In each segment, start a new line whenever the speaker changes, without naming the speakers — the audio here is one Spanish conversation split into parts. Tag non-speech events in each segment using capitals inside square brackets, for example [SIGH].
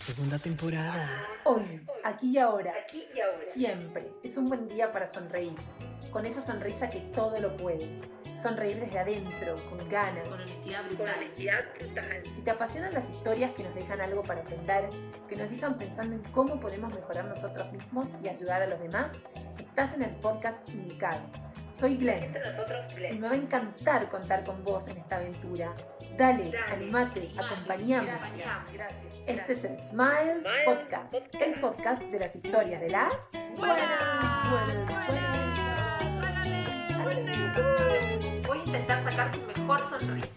Segunda temporada.
Hoy, aquí y ahora, siempre es un buen día para sonreír, con esa sonrisa que todo lo puede. Sonreír desde adentro, con ganas.
Con honestidad brutal.
Si te apasionan las historias que nos dejan algo para aprender, que nos dejan pensando en cómo podemos mejorar nosotros mismos y ayudar a los demás, estás en el podcast indicado. Soy Glenn
Entre nosotros,
y
Glenn.
me va a encantar contar con vos en esta aventura. Dale,
Dale,
animate,
animate,
acompañame.
gracias,
gracias. Este es el Smiles,
Smiles
Podcast,
Podcast.
el podcast de las historias de las
Buenas.
buenas, buenas.
Voy a intentar sacar tu mejor sonrisa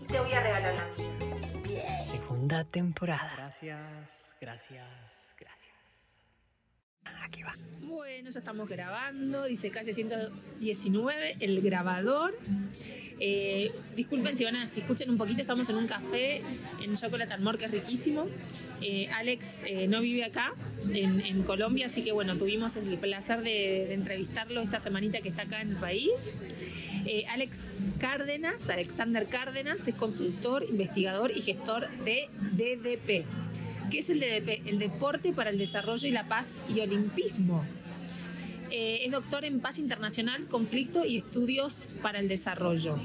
y te voy a regalar la mía.
Segunda temporada. Gracias, gracias, gracias.
Bueno, ya estamos grabando, dice calle 119, el grabador. Eh, disculpen si van a, si escuchan un poquito, estamos en un café en Chocolate and More, que es riquísimo. Eh, Alex eh, no vive acá, en, Colombia, así que bueno, tuvimos el placer de, de entrevistarlo esta semanita que está acá en el país. Alex Cárdenas, Alexander Cárdenas, es consultor, investigador y gestor de DDP. ¿Qué es el DDP? El Deporte para el Desarrollo y la Paz y Olimpismo. Eh, es doctor en Paz Internacional, Conflicto y Estudios para el Desarrollo.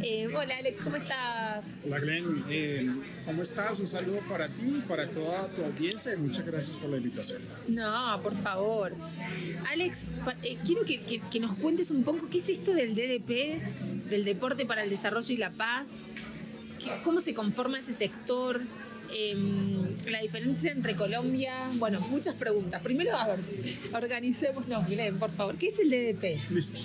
Eh, hola Alex, ¿cómo estás?
Hola Glenn, Eh, ¿cómo estás? Un saludo para ti y para toda tu audiencia y muchas gracias por la invitación.
No, por favor. Alex, eh, quiero que, que- que nos cuentes un poco qué es esto del DDP, del Deporte para el Desarrollo y la Paz, ¿Qué- cómo se conforma ese sector, Em, la diferencia entre Colombia, bueno, muchas preguntas. Primero, a ver, organicémonos, Glenn, por favor. ¿Qué es el DDP?
Listo.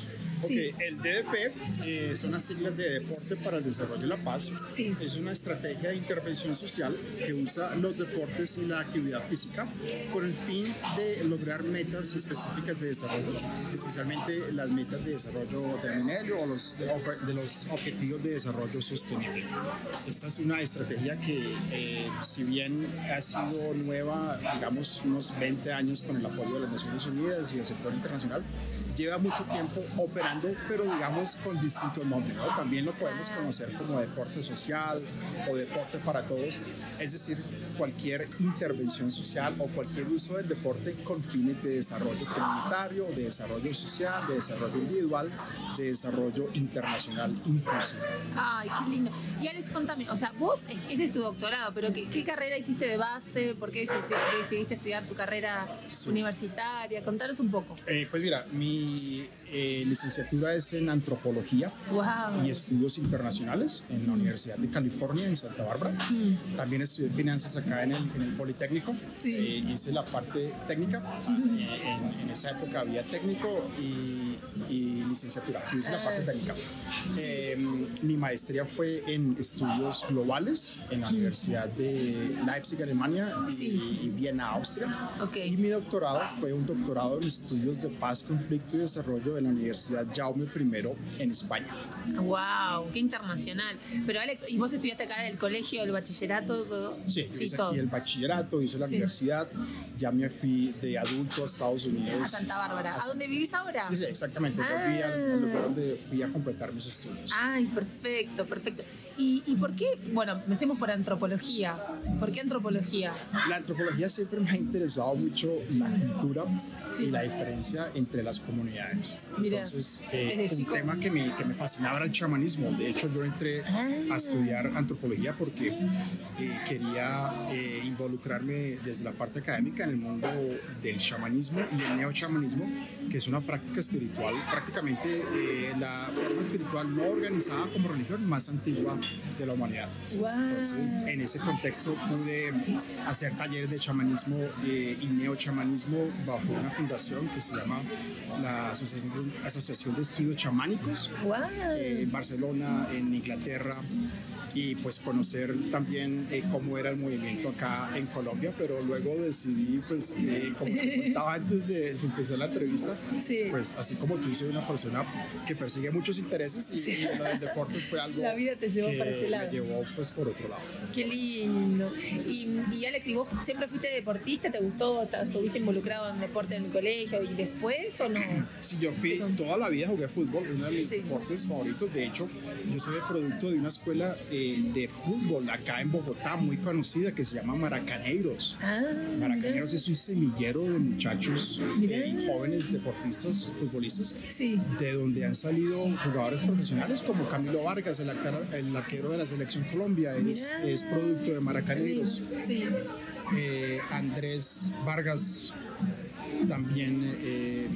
Sí.
el DDP eh, son las siglas de Deporte para el Desarrollo y la Paz.
Sí.
Es una estrategia de intervención social que usa los deportes y la actividad física con el fin de lograr metas específicas de desarrollo, especialmente las metas de desarrollo del minerio o los, de, de los objetivos de desarrollo sostenible. Esta es una estrategia que, eh, si bien ha sido nueva, digamos, unos 20 años con el apoyo de las Naciones Unidas y el sector internacional, lleva mucho tiempo operando, pero digamos con distintos nombres. ¿no? También lo podemos conocer como deporte social o deporte para todos, es decir, cualquier intervención social o cualquier uso del deporte con fines de desarrollo comunitario, de desarrollo social, de desarrollo individual, de desarrollo internacional inclusive.
Ay, qué lindo. Y Alex, contame, o sea, vos, es- ese es tu doctorado, pero ¿qué, qué carrera hiciste de base? ¿Por qué decidiste, decidiste estudiar tu carrera
Sí.
universitaria? Contanos un poco.
Eh, pues mira, mi eh, licenciatura es en antropología
Wow.
y estudios internacionales en la Universidad de California en Santa Bárbara. También estudié finanzas acá en el, en el Politécnico.
Sí.
Eh, hice la parte técnica. Eh, en, en esa época había técnico y, y licenciatura. Yo hice la parte técnica. Eh, mi maestría fue en estudios globales en la Universidad de Leipzig, Alemania y,
Sí.
y Viena, Austria.
Ok.
Y mi doctorado fue un doctorado en estudios de paz, conflicto y desarrollo de la Universidad Jaume I en España.
Wow, qué internacional. Pero Alex, ¿y vos estudiaste acá en el colegio, el bachillerato? Todo?
Sí, hice
todo.
aquí el bachillerato, hice la
Sí.
universidad, ya me fui de adulto a Estados Unidos.
A Santa Bárbara. ¿A dónde vivís ahora?
Sí, exactamente,
Ah.
volví al, lugar donde fui a completar mis estudios.
Ay, perfecto, perfecto. ¿Y, y por qué? Bueno, empecemos por antropología. ¿Por qué antropología?
La antropología siempre me ha interesado mucho la cultura
Sí.
y la diferencia entre las comunidades.
Mira,
Entonces, eh, un
chico.
tema que me, que me fascinaba era el chamanismo. De hecho, yo entré
Ah.
a estudiar antropología porque eh, quería eh, involucrarme desde la parte académica en el mundo del chamanismo y el neochamanismo, que es una práctica espiritual, prácticamente eh, la forma espiritual no organizada como religión más antigua de la humanidad. Entonces, en ese contexto pude hacer talleres de chamanismo eh, y neochamanismo bajo una fundación que se llama la Asociación de, Asociación de Estudios Chamánicos
Wow.
eh, en Barcelona, en Inglaterra y pues conocer también eh, cómo era el movimiento acá en Colombia, pero luego decidí, pues, eh, como te contaba antes de, de empezar la entrevista,
Sí.
pues así como tú soy una persona que persigue muchos intereses y,
Sí.
y del deporte fue algo
La vida te llevó
que
para ese lado.
me llevó pues por otro lado.
Qué lindo. Y, y Alex, ¿y vos siempre fuiste deportista? ¿Te gustó? ¿Estuviste involucrado en deporte en el colegio y después o no?
Si yo fui toda la vida jugué fútbol, uno de mis
Sí.
deportes favoritos. De hecho, yo soy el producto de una escuela eh, de fútbol acá en Bogotá muy conocida que se llama Maracaneiros.
Ah,
Maracaneros es un semillero de muchachos, eh, jóvenes deportistas, futbolistas,
Sí.
de donde han salido jugadores profesionales como Camilo Vargas, el, arquero- el arquero de la selección Colombia, es, es producto de Maracaneros.
Sí.
Eh, Andrés Vargas también, eh,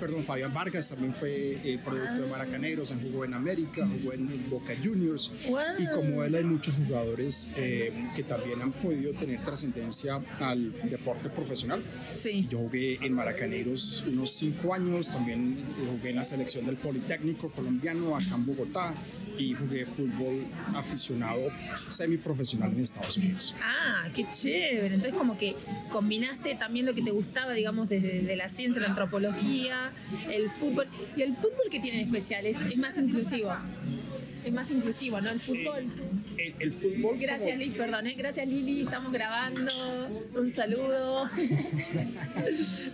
perdón, Fabián Vargas también fue eh, producto de Maracaneros, jugó en América, jugó en Boca Juniors.
Wow.
Y como él hay muchos jugadores eh, que también han podido tener trascendencia al deporte profesional.
Sí.
Yo jugué en Maracaneros unos cinco años, también jugué en la selección del Politécnico colombiano acá en Bogotá y jugué fútbol aficionado semiprofesional en Estados Unidos.
Ah, qué chévere. Entonces como que combinaste también lo que te gustaba, digamos, desde de la ciencia, la antropología, el fútbol. ¿Y el fútbol qué tiene de especial? Es, es más inclusivo. Es más inclusivo, ¿no? El fútbol.
El, el fútbol.
Gracias,
como-
Liz, perdón. ¿eh? Gracias, Lili. Estamos grabando. Un saludo.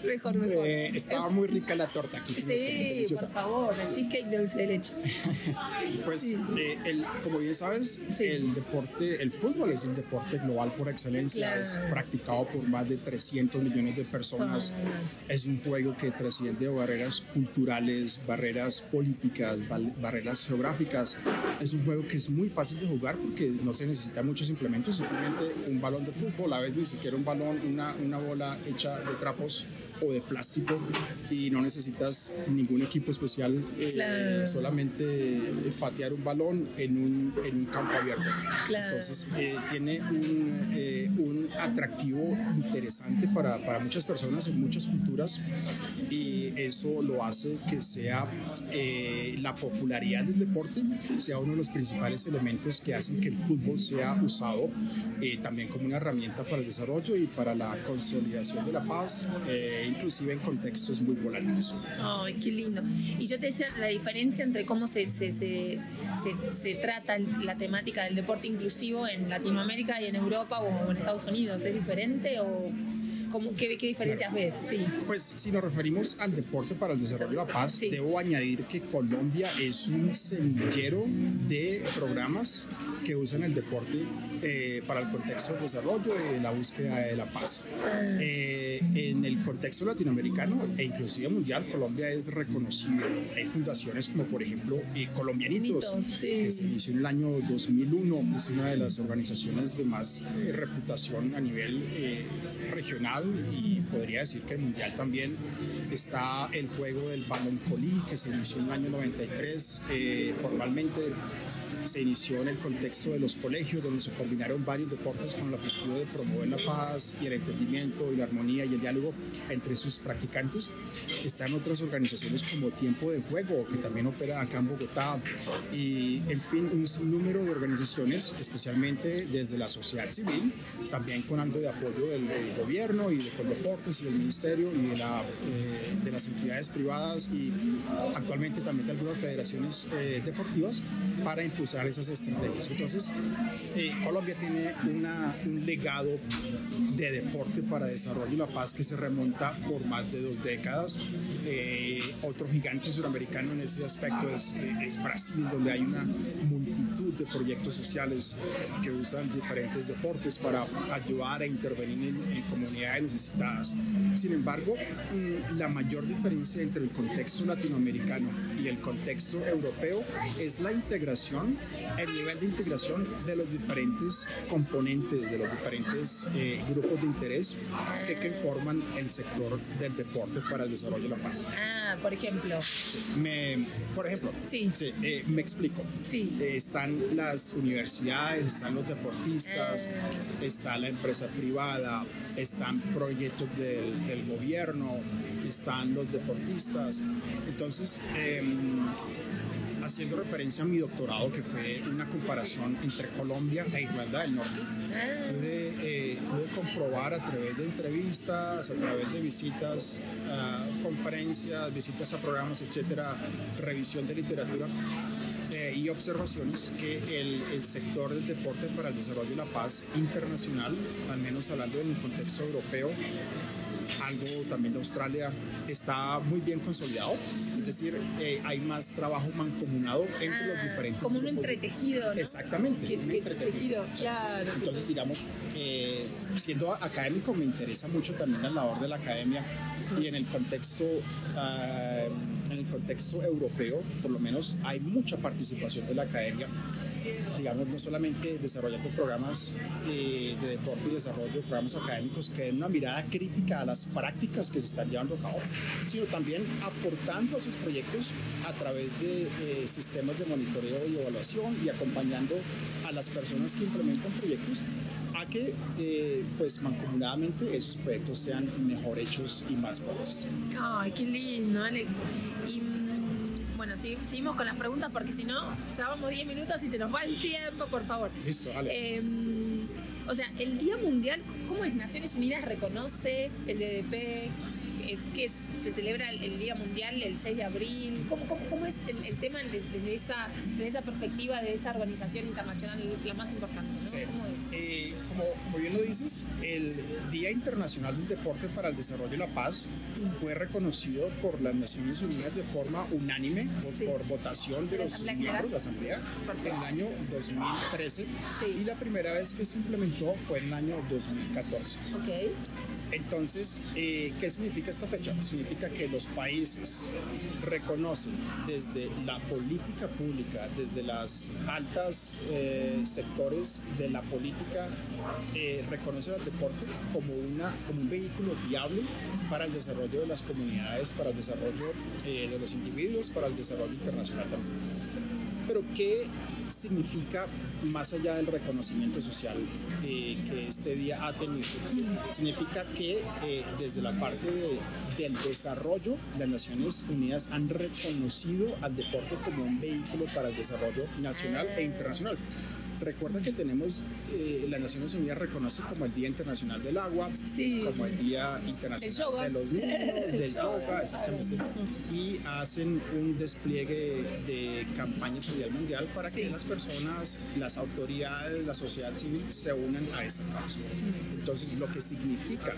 mejor, [LAUGHS] mejor.
Eh, estaba muy rica la torta aquí.
Sí, por favor, el cheesecake de dulce de leche. [LAUGHS]
Pues,
Sí.
eh, el- como bien sabes,
Sí.
el deporte, el fútbol es el deporte global por excelencia.
Claro.
Es practicado por más de 300 millones de personas.
Son-
Es un juego que trasciende barreras culturales, barreras políticas, barreras geográficas. Es un juego que es muy fácil de jugar porque no se necesita muchos implementos, simplemente un balón de fútbol, a veces ni siquiera un balón, una, una bola hecha de trapos o de plástico y no necesitas ningún equipo especial, eh,
Claro.
solamente patear un balón en un, en un campo abierto.
Claro.
Entonces eh, tiene un, eh, un atractivo interesante para, para muchas personas en muchas culturas y eso lo hace que sea eh, la popularidad del deporte sea uno de los principales elementos que hacen que el fútbol sea usado eh, también como una herramienta para el desarrollo y para la consolidación de la paz, eh, inclusive en contextos muy volátiles.
Ay, qué lindo. Y yo te decía la diferencia entre cómo se, se, se, se- trata la temática del deporte inclusivo en Latinoamérica y en Europa o en Estados Unidos. ¿Es diferente o cómo, qué, qué diferencias ves? Sí.
Pues si nos referimos al deporte para el desarrollo de la paz,
Sí.
debo añadir que Colombia es un semillero de programas que usan el deporte eh, para el contexto del desarrollo y la búsqueda de la paz. Eh, en el contexto latinoamericano e inclusive mundial, Colombia es reconocido. Hay fundaciones como por ejemplo eh, Colombianitos,
sí.
que se inició en el año 2001, es una de las organizaciones de más eh, reputación a nivel eh, regional y podría decir que mundial también. Está el juego del balón colí que se inició en el año 93 eh, formalmente. Se inició en el contexto de los colegios, donde se combinaron varios deportes con el objetivo de promover la paz y el entendimiento y la armonía y el diálogo entre sus practicantes. Están otras organizaciones como Tiempo de Juego, que también opera acá en Bogotá, y en fin, un sinnúmero de organizaciones, especialmente desde la sociedad civil, también con algo de apoyo del, del gobierno y de Coldeportes y del ministerio y de, la, eh, de las entidades privadas y actualmente también de algunas federaciones eh, deportivas para impulsar esas estrategias. Entonces, eh, Colombia tiene una- un legado de deporte para desarrollo y la paz que se remonta por más de dos décadas. Eh, otro gigante suramericano en ese aspecto es, eh, es Brasil, donde hay una multitud de proyectos sociales que usan diferentes deportes para ayudar a intervenir en, en comunidades necesitadas. Sin embargo, mm, la mayor diferencia entre el contexto latinoamericano y el contexto europeo es la integración, el nivel de integración de los diferentes componentes, de los diferentes eh, grupos de interés que, que forman el sector del deporte para el desarrollo de la paz.
Ah, por ejemplo.
Me, por ejemplo,
Sí.
eh, me explico.
Sí.
Eh, están las universidades, están los deportistas, está la empresa privada, están proyectos del, gobierno, están los deportistas. Entonces, em, haciendo referencia a mi doctorado, que fue una comparación entre Colombia e Irlanda del Norte,
Ah,
pude, eh, pude comprobar a través de entrevistas, a través de visitas, a conferencias, visitas a programas, etcétera, revisión de literatura eh, y observaciones que el, el sector del deporte para el desarrollo y la paz internacional, al menos hablando en el contexto europeo, algo también de Australia, está muy bien consolidado. Es decir, eh, hay más trabajo mancomunado entre los
ah,
diferentes
como un entretejido, ¿no?
Exactamente.
Que,
un
que
entretejido.
claro.
Entonces, digamos, eh, siendo académico me interesa mucho también la labor de la academia y en el contexto, ah, el contexto europeo, por lo menos, hay mucha participación de la academia. Digamos, no solamente desarrollando programas eh, de deporte y desarrollo, programas académicos que den una mirada crítica a las prácticas que se están llevando a cabo, sino también aportando a sus proyectos a través de eh, sistemas de monitoreo y evaluación y acompañando a las personas que implementan proyectos que eh, pues mancomunadamente esos proyectos sean mejor hechos y más fuertes.
Ay, qué lindo, Alex. Y mm, bueno, sí, seguimos con las preguntas porque si no, ya vamos 10 minutos y se nos va el tiempo, por favor.
Listo, dale.
Eh, o sea, el Día Mundial, ¿cómo es? Naciones Unidas reconoce el DDP, eh, que es- se celebra el, el Día Mundial el 6 de abril. ¿Cómo, cómo, cómo es el, el tema de- desde esa, desde esa perspectiva de esa organización internacional la más importante? ¿no?
Sí.
¿Cómo es?
Eh, como, como bien lo dices, el Día Internacional del Deporte para el Desarrollo y la Paz fue reconocido por las Naciones Unidas de forma unánime, por,
Sí.
por votación de
¿De
los miembros de la? Asamblea en el año 2013
Sí.
y la primera vez que se implementó fue en el año 2014.
Ok.
Entonces, eh, ¿qué significa esta fecha? Significa que los países reconocen desde la política pública, desde las altas eh, sectores de la política, eh, reconocen al deporte como, una, como un vehículo viable para el desarrollo de las comunidades, para el desarrollo de los individuos, para el desarrollo internacional también. Pero ¿qué significa más allá del reconocimiento social eh, que este día ha tenido? Significa que eh, desde la parte de- del desarrollo, las Naciones Unidas han reconocido al deporte como un vehículo para el desarrollo nacional e internacional. Recuerda que tenemos, eh, las Naciones Unidas reconoce como el Día Internacional del Agua,
Sí.
como el Día Internacional de los Niños, [LAUGHS] del yoga, exactamente. Y hacen un despliegue de campañas a nivel mundial para
Sí.
que las personas, las autoridades, la sociedad civil se unan a esa causa. Entonces, lo que significa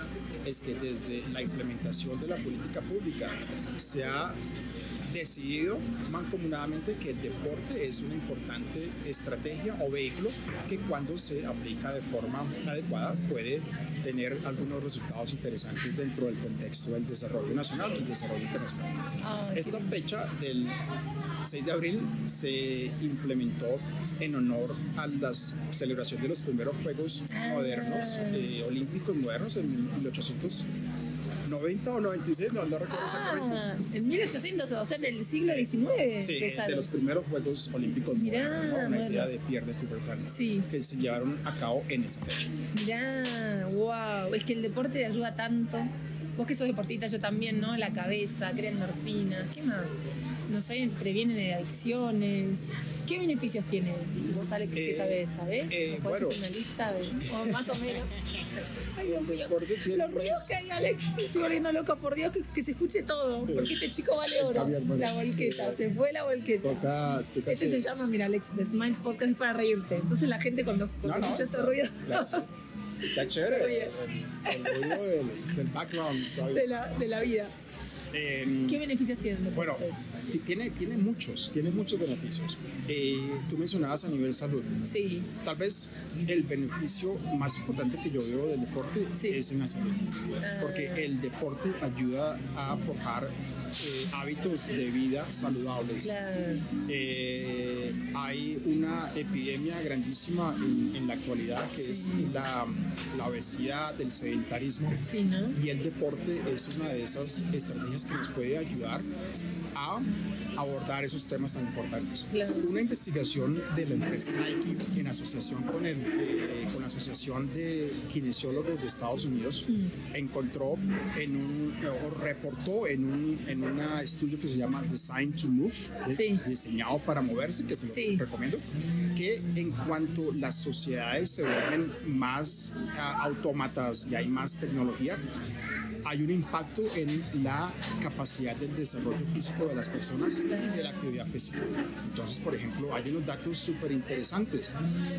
es que desde la implementación de la política pública se ha decidido mancomunadamente que el deporte es una importante estrategia o vehículo que cuando se aplica de forma adecuada puede tener algunos resultados interesantes dentro del contexto del desarrollo nacional y el desarrollo internacional.
Qué
Esta fecha del 6 de abril se implementó en honor a la celebración de los primeros Juegos
Ah.
modernos, eh, olímpicos modernos en 1890 o 96, no, no recuerdo exactamente.
Ah, en 1800, o sea, en el siglo XIX.
Sí, de los primeros Juegos Olímpicos
Mirá,
modernos, ¿no? una idea de Pierre de Coubertin,
Sí.
que se llevaron a cabo en esa fecha.
Mirá, wow, es que el deporte ayuda tanto. Vos que sos deportista, yo también, ¿no? La cabeza, crea endorfinas, ¿qué más? No sé, previene de adicciones. ¿Qué beneficios tiene? Vos, Ale, ¿qué
Eh,
sabés? ¿Sabés?
eh,
¿Me podés
bueno.
hacer una lista de, o más o menos? [LAUGHS] Ay, Dios mío. Los ruidos que hay, Alex. Estoy volviendo loca, por Dios, que, que se escuche todo. Porque este chico vale oro. La volqueta, se fue la volqueta.
Toca, toca
Este se llama, mira, Alex, The Smiles Podcast es para reírte. Entonces la gente cuando, cuando
No,
escucha este ruido.
Está [LAUGHS] chévere. El, el ruido del, background.
de la, de la vida.
Em,
¿Qué beneficios tiene?
Bueno, ti- tiene, tiene muchos, tiene muchos beneficios. Eh, tú mencionabas a nivel salud.
Sí,
Tal vez el beneficio más importante que yo veo del deporte
Sí.
es en la salud.
Ah.
Porque el deporte ayuda a forjar eh, hábitos de vida saludables.
claro.
Eh, hay una epidemia grandísima en, en la actualidad que es la, la obesidad, el sedentarismo.
Sí, ¿no?
Y el deporte es una de esas estrategias que nos puede ayudar a abordar esos temas tan importantes.
Claro.
Una investigación de la empresa Nike en asociación con, el, eh, con la Asociación de Kinesiólogos de Estados Unidos
Mm.
encontró en un, o reportó en un en una estudio que se llama Design to Move,
Sí.
diseñado para moverse, que se lo
Sí.
recomiendo, que en cuanto las sociedades se vuelven más ah, autómatas y hay más tecnología, hay un impacto en la capacidad del desarrollo físico de las personas y de la actividad física. Entonces, por ejemplo, hay unos datos súper interesantes.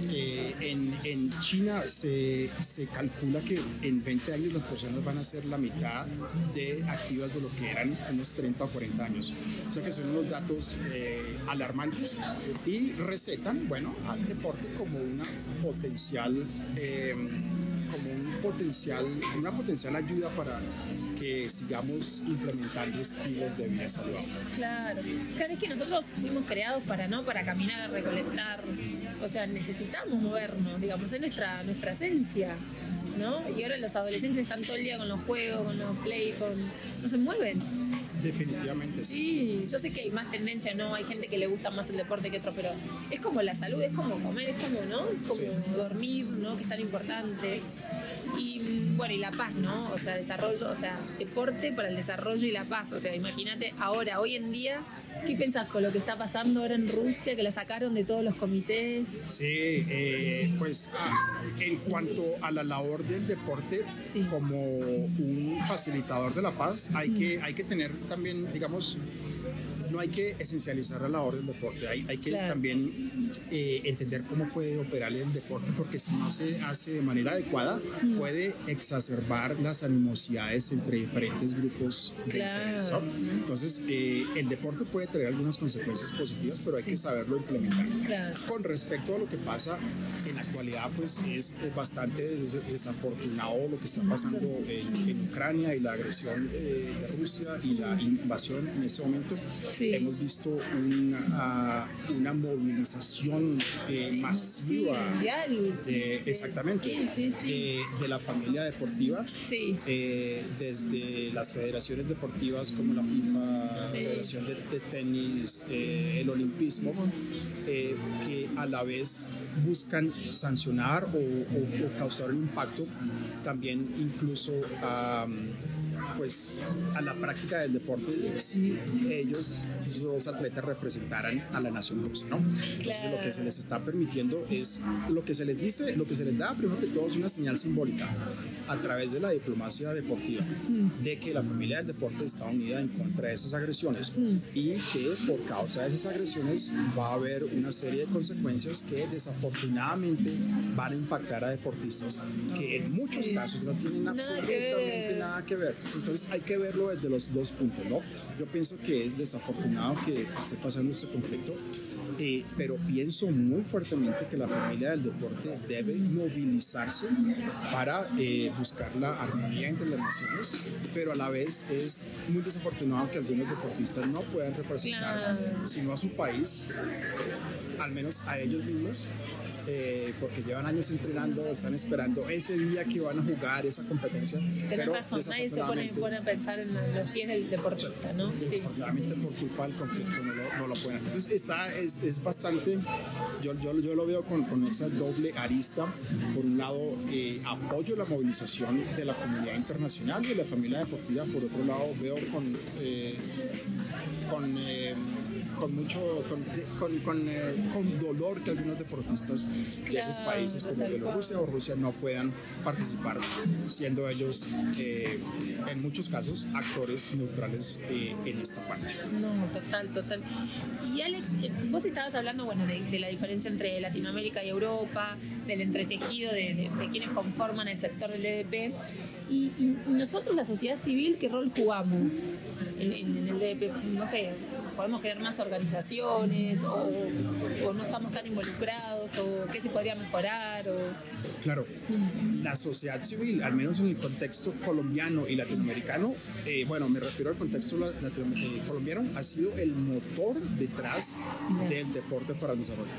Eh, en, en China se, se calcula que en 20 años las personas van a ser la mitad de activas de lo que eran unos 30 o 40 años. O sea que son unos datos eh, alarmantes y recetan, bueno, al deporte como una potencial... eh, como un potencial, una potencial ayuda para que sigamos implementando estilos de vida saludable.
Claro, claro, es que nosotros fuimos creados para no para caminar, recolectar, o sea, necesitamos movernos, digamos, es nuestra, nuestra esencia, ¿no? Y ahora los adolescentes están todo el día con los juegos, con los play, con... no se mueven.
Definitivamente
Sí, yo sé que hay más tendencia, ¿no? Hay gente que le gusta más el deporte que otro, pero es como la salud, es como comer, es como, ¿no? Es como
Sí.
dormir, ¿no? Que es tan importante. Y mm, bueno, y la paz, ¿no? O sea, desarrollo, o sea, deporte para el desarrollo y la paz. O sea, imagínate ahora, hoy en día, ¿qué pensás con lo que está pasando ahora en Rusia, que la sacaron de todos los comités?
Sí, eh, pues ah, en cuanto a la labor del deporte
Sí.
como un facilitador de la paz, hay, que, hay que tener también, digamos, no hay que esencializar la labor del deporte, hay, hay que
Claro.
también eh, entender cómo puede operar el deporte, porque si no se hace de manera adecuada, puede exacerbar las animosidades entre diferentes grupos de
Claro.
interés, ¿no? Entonces, eh, el deporte puede traer algunas consecuencias positivas, pero hay
Sí.
que saberlo implementar.
Claro.
Con respecto a lo que pasa en la actualidad, pues es bastante des- desafortunado lo que está pasando en, en Ucrania y la agresión eh, de Rusia y la invasión en ese momento.
Sí.
Hemos visto una, ah, una movilización eh, masiva
mundial.
de, exactamente. De, de la familia deportiva.
Sí.
eh, desde las federaciones deportivas como la FIFA, la. Federación de, de Tenis, eh, el Olimpismo, eh, que a la vez buscan sancionar o, o- o causar un impacto también incluso a, pues, a la práctica del deporte si ellos, los atletas, representaran a la nación rusa, ¿no? Entonces lo que se les está permitiendo es lo que se les dice, lo que se les da primero que todo es una señal simbólica a través de la diplomacia deportiva de que la familia del deporte está unida en contra de esas agresiones y que por causa de esas agresiones va a haber una serie de consecuencias que desafortunadamente van a impactar a deportistas que en muchos
Sí.
casos no tienen
Nada que
absolutamente
ver.
nada que ver. Entonces hay que verlo desde los dos puntos, ¿no? Yo pienso que es desafortunado que esté pasando este conflicto, eh, pero pienso muy fuertemente que la familia del deporte debe movilizarse para eh, buscar la armonía entre las naciones, pero a la vez es muy desafortunado que algunos deportistas no puedan representar,
Claro.
sino a su país, al menos a ellos mismos. eh, porque llevan años entrenando, están esperando ese día que van a jugar esa competencia. Pero
razón, nadie se pone, a pensar en los pies del deportista, ¿no? Sí.
Por culpa del conflicto no lo, no lo pueden hacer. Entonces está, es, es bastante, yo, yo, yo lo veo con, con esa doble arista. Por un lado, eh, apoyo la movilización de la comunidad internacional y de la familia deportiva. Por otro lado, veo con... eh, con eh, con mucho con, con, con, eh, con dolor que algunos deportistas de esos países como Bielorrusia o Rusia no puedan participar siendo ellos eh, en muchos casos actores neutrales eh, en esta parte
No, total, total. Y Alex, eh, vos estabas hablando, bueno, de, de la diferencia entre Latinoamérica y Europa, del entretejido de, de- de quienes conforman el sector del DDP. Y, y nosotros, la sociedad civil, ¿qué rol jugamos en, en- en el DDP? No sé, podemos crear más organizaciones o, o no estamos tan involucrados o qué se podría mejorar o
Claro, la sociedad civil, al menos en el contexto colombiano y latinoamericano, eh, bueno, me refiero al contexto eh, colombiano, ha sido el motor detrás del deporte para el desarrollo.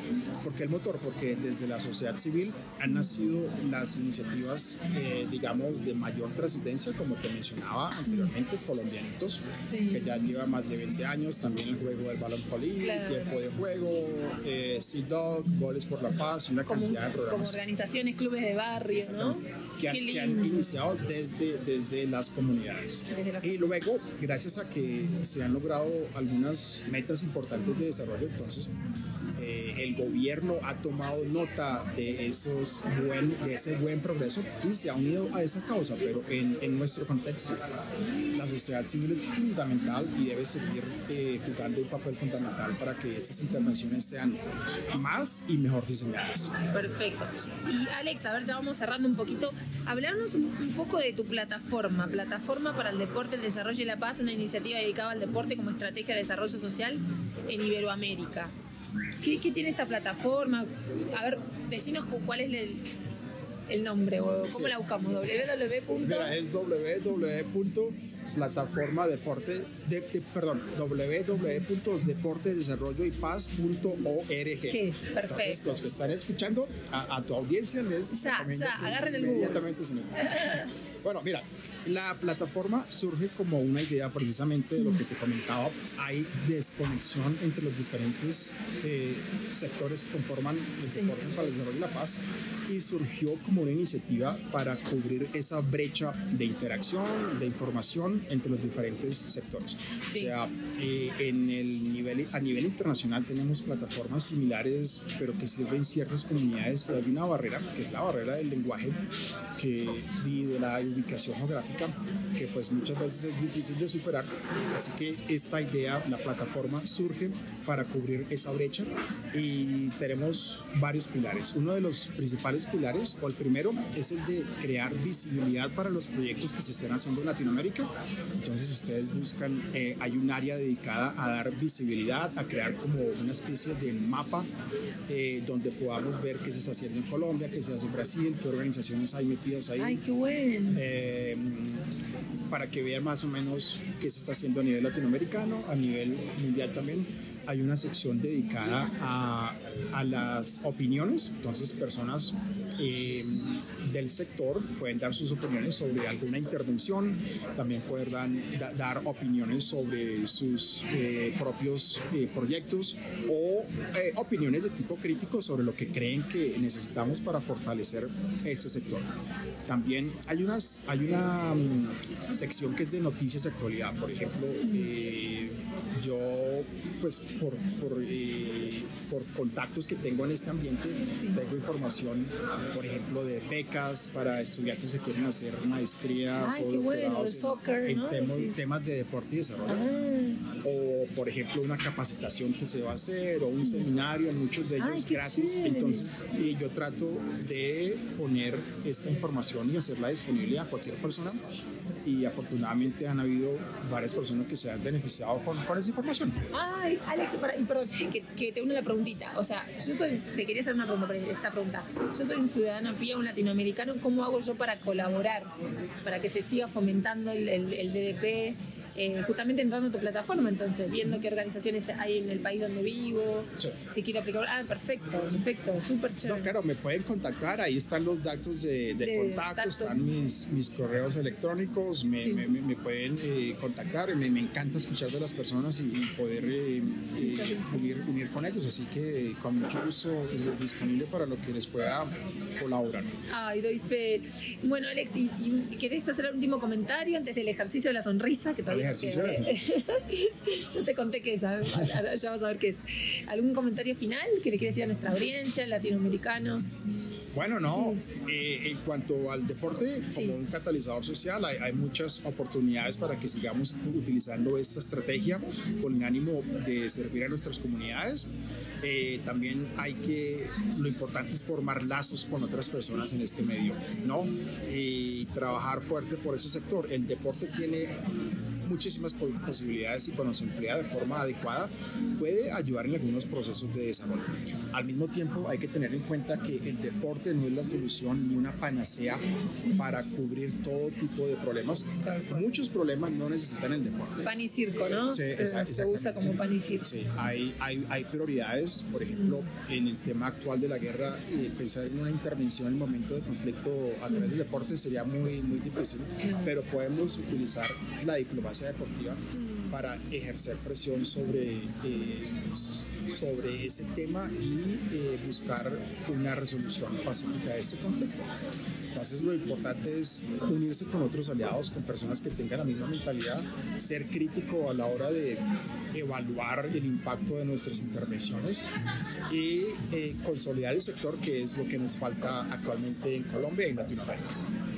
¿Por qué el motor? Porque desde la sociedad civil han nacido las iniciativas, eh, digamos, de mayor trascendencia, como te mencionaba anteriormente, colombianitos,
Sí.
que ya lleva más de 20 años, también el juego del balón poli,
Claro.
tiempo de juego, eh, Sea Dog, Goles por la Paz, una
como,
cantidad de
como
programas
organizaciones, clubes de barrio, ¿no?
que han, que han iniciado desde, desde las comunidades.
Desde
Y luego, gracias a que se han logrado algunas metas importantes de desarrollo, entonces el gobierno ha tomado nota de, esos buen, de ese buen progreso y se ha unido a esa causa, pero en, en nuestro contexto la sociedad civil es fundamental y debe seguir eh, jugando un papel fundamental para que estas intervenciones sean más y mejor diseñadas.
Perfecto. Y Alex, a ver, ya vamos cerrando un poquito. Hablarnos un, un poco de tu plataforma, Plataforma para el Deporte, el Desarrollo y la Paz, una iniciativa dedicada al deporte como estrategia de desarrollo social en Iberoamérica. ¿Qué, qué tiene esta plataforma? A ver, decinos cu- cuál es el, el nombre o cómo
Sí.
la buscamos. www.
Mira, es www.plataforma deporte, de, de- perdón, www.deportedesarrolloypaz.org.
¿Qué? Perfecto.
Entonces, los que están escuchando, a, a tu audiencia les
Ya, ya, agarren el Google.
inmediatamente se metan. [LAUGHS] Bueno, mira, la plataforma surge como una idea precisamente de lo que te comentaba. Hay desconexión entre los diferentes eh, sectores que conforman el
Sí.
deporte para el desarrollo y la paz y surgió como una iniciativa para cubrir esa brecha de interacción, de información entre los diferentes sectores.
Sí.
O sea, eh, en el nivel, a nivel internacional tenemos plataformas similares, pero que sirven ciertas comunidades. Hay una barrera, que es la barrera del lenguaje que, y de la ubicación geográfica, que pues muchas veces es difícil de superar. Así que esta idea, la plataforma, surge para cubrir esa brecha y tenemos varios pilares. Uno de los principales pilares, o el primero, es el de crear visibilidad para los proyectos que se estén haciendo en Latinoamérica. Entonces ustedes buscan, eh, hay un área dedicada a dar visibilidad, a crear como una especie de mapa eh, donde podamos ver qué se está haciendo en Colombia, qué se hace en Brasil, qué organizaciones hay metidas ahí.
Ay, qué bueno.
Eh, para que vean más o menos qué se está haciendo a nivel latinoamericano, a nivel mundial también. Hay una sección dedicada a, a las opiniones, entonces personas eh, del sector pueden dar sus opiniones sobre alguna intervención, también pueden dan- da- dar opiniones sobre sus eh, propios eh, proyectos o eh, opiniones de tipo crítico sobre lo que creen que necesitamos para fortalecer este sector. También hay, unas, hay una mm, sección que es de noticias de actualidad, por ejemplo, eh, pues por, por, eh, por contactos que tengo en este ambiente, tengo información, por ejemplo, de becas para estudiantes que quieren hacer maestrías
Ay,
o
qué bueno, soccer,
en,
¿no?
temas,
Sí.
temas de deporte y desarrollo
Ah,
o por ejemplo una capacitación que se va a hacer o un seminario, muchos de ellos
Ay,
gratis.
chévere.
Entonces eh, yo trato de poner esta información y hacerla disponible a cualquier persona y afortunadamente han habido varias personas que se han beneficiado con, con esa información.
Ay, Alex, para- y perdón, que, que te une la preguntita. O sea, yo soy, te quería hacer una pregunta, esta pregunta. Yo soy un ciudadano a pie, un latinoamericano, ¿cómo hago yo para colaborar? Para que se siga fomentando el, el- el DDP, eh, justamente entrando a tu plataforma, entonces, viendo qué organizaciones hay en el país donde vivo,
Sí.
si quiero aplicar. Ah, perfecto, perfecto, súper
No,
chévere.
claro, me pueden contactar, ahí están los datos de, de
De
contacto,
contacto.
están mis, mis correos electrónicos, me,
Sí.
me- me- me pueden eh, contactar, me, me encanta escuchar de las personas y, y poder eh, eh, unir, unir con ellos, así que con mucho gusto eh, disponible para lo que les pueda colaborar.
Ay, doy fe. Bueno, Alex, ¿y, y querés hacer el último comentario antes del ejercicio de la sonrisa? Que todavía
ejercicio de [LAUGHS]
no te conté qué es, ahora ya vas a ver qué es. ¿Algún comentario final que le quieres decir a nuestra audiencia, latinoamericanos?
Bueno, no, eh, en cuanto al deporte,
Sí.
como un catalizador social, hay, hay muchas oportunidades para que sigamos utilizando esta estrategia con el ánimo de servir a nuestras comunidades. Eh, también hay que, lo importante es formar lazos con otras personas en este medio, ¿no? Y trabajar fuerte por ese sector. El deporte tiene muchísimas po- posibilidades y cuando se emplea de forma adecuada puede ayudar en algunos procesos de desarrollo. Al mismo tiempo hay que tener en cuenta que el deporte no es la solución ni una panacea para cubrir todo tipo de problemas. Muchos problemas no necesitan el deporte.
Pan y circo, ¿no?
Sí,
Eh, Se usa como pan y circo.
Sí, hay, hay, hay prioridades, por ejemplo, en el tema actual de la guerra, eh, pensar en una intervención en el momento de conflicto a través del deporte sería muy, muy difícil, pero podemos utilizar la diplomacia deportiva para ejercer presión sobre, eh, sobre ese tema y eh, buscar una resolución pacífica de este conflicto. Entonces lo importante es unirse con otros aliados, con personas que tengan la misma mentalidad, ser crítico a la hora de evaluar el impacto de nuestras intervenciones y eh, consolidar el sector, que es lo que nos falta actualmente en Colombia y en Latinoamérica.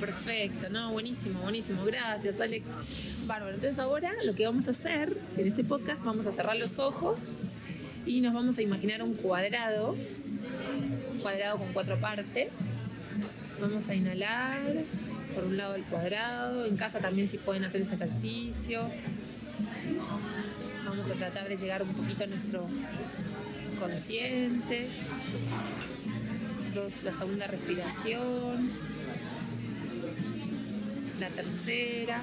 Perfecto, no, buenísimo, buenísimo. Gracias, Alex. Bárbaro. Entonces ahora lo que vamos a hacer en este podcast, vamos a cerrar los ojos y nos vamos a imaginar un cuadrado, un cuadrado con cuatro partes. Vamos a inhalar por un lado el cuadrado. En casa también si pueden hacer ese ejercicio. Vamos a tratar de llegar un poquito a nuestro subconsciente. La segunda respiración la tercera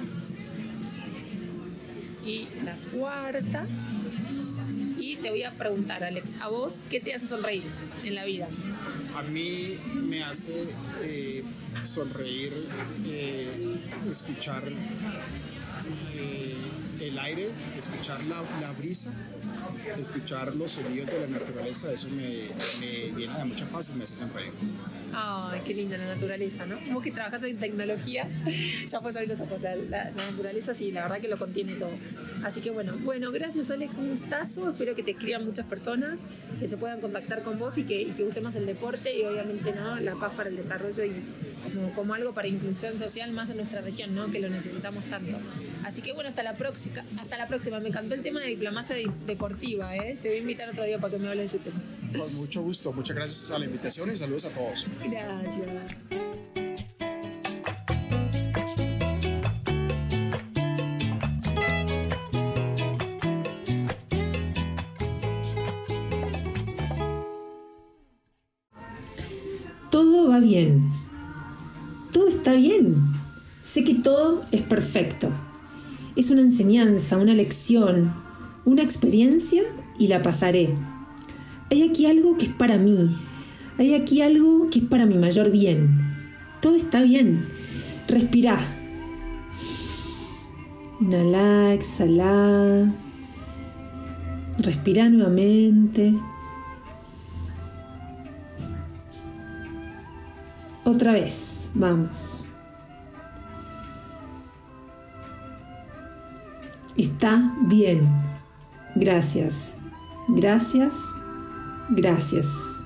y la cuarta. Y te voy a preguntar, Alex, ¿a vos qué te hace sonreír en la vida?
A mí me hace eh, sonreír, eh, escuchar eh, el aire, escuchar la, la brisa, escuchar los sonidos de la naturaleza, eso me, me llena de mucha paz y me hace sonreír.
Ay, qué linda la naturaleza, ¿no? Vos que trabajas en tecnología, [LAUGHS] ya puedes abrir los ojos. La, la- naturaleza sí, la verdad que lo contiene todo. Así que bueno, bueno, gracias Alex, un gustazo. Espero que te escriban muchas personas, que se puedan contactar con vos y que, y que usemos el deporte y obviamente ¿no? la paz para el desarrollo y como, algo para inclusión social más en nuestra región, ¿no? Que lo necesitamos tanto. Así que bueno, hasta la próxima. Hasta la próxima. Me encantó el tema de diplomacia de- deportiva, ¿eh? Te voy a invitar otro día para que me hables de ese tema.
Con mucho gusto, muchas gracias a la invitación y saludos a todos.
Gracias.
Todo va bien. Todo está bien. Sé que todo es perfecto. Es una enseñanza, una lección, una experiencia y la pasaré. Hay aquí algo que es para mí. Hay aquí algo que es para mi mayor bien. Todo está bien. Respirá. Inhalá, exhalá. Respirá nuevamente. Otra vez, vamos. Está bien. Gracias. Gracias. Gracias.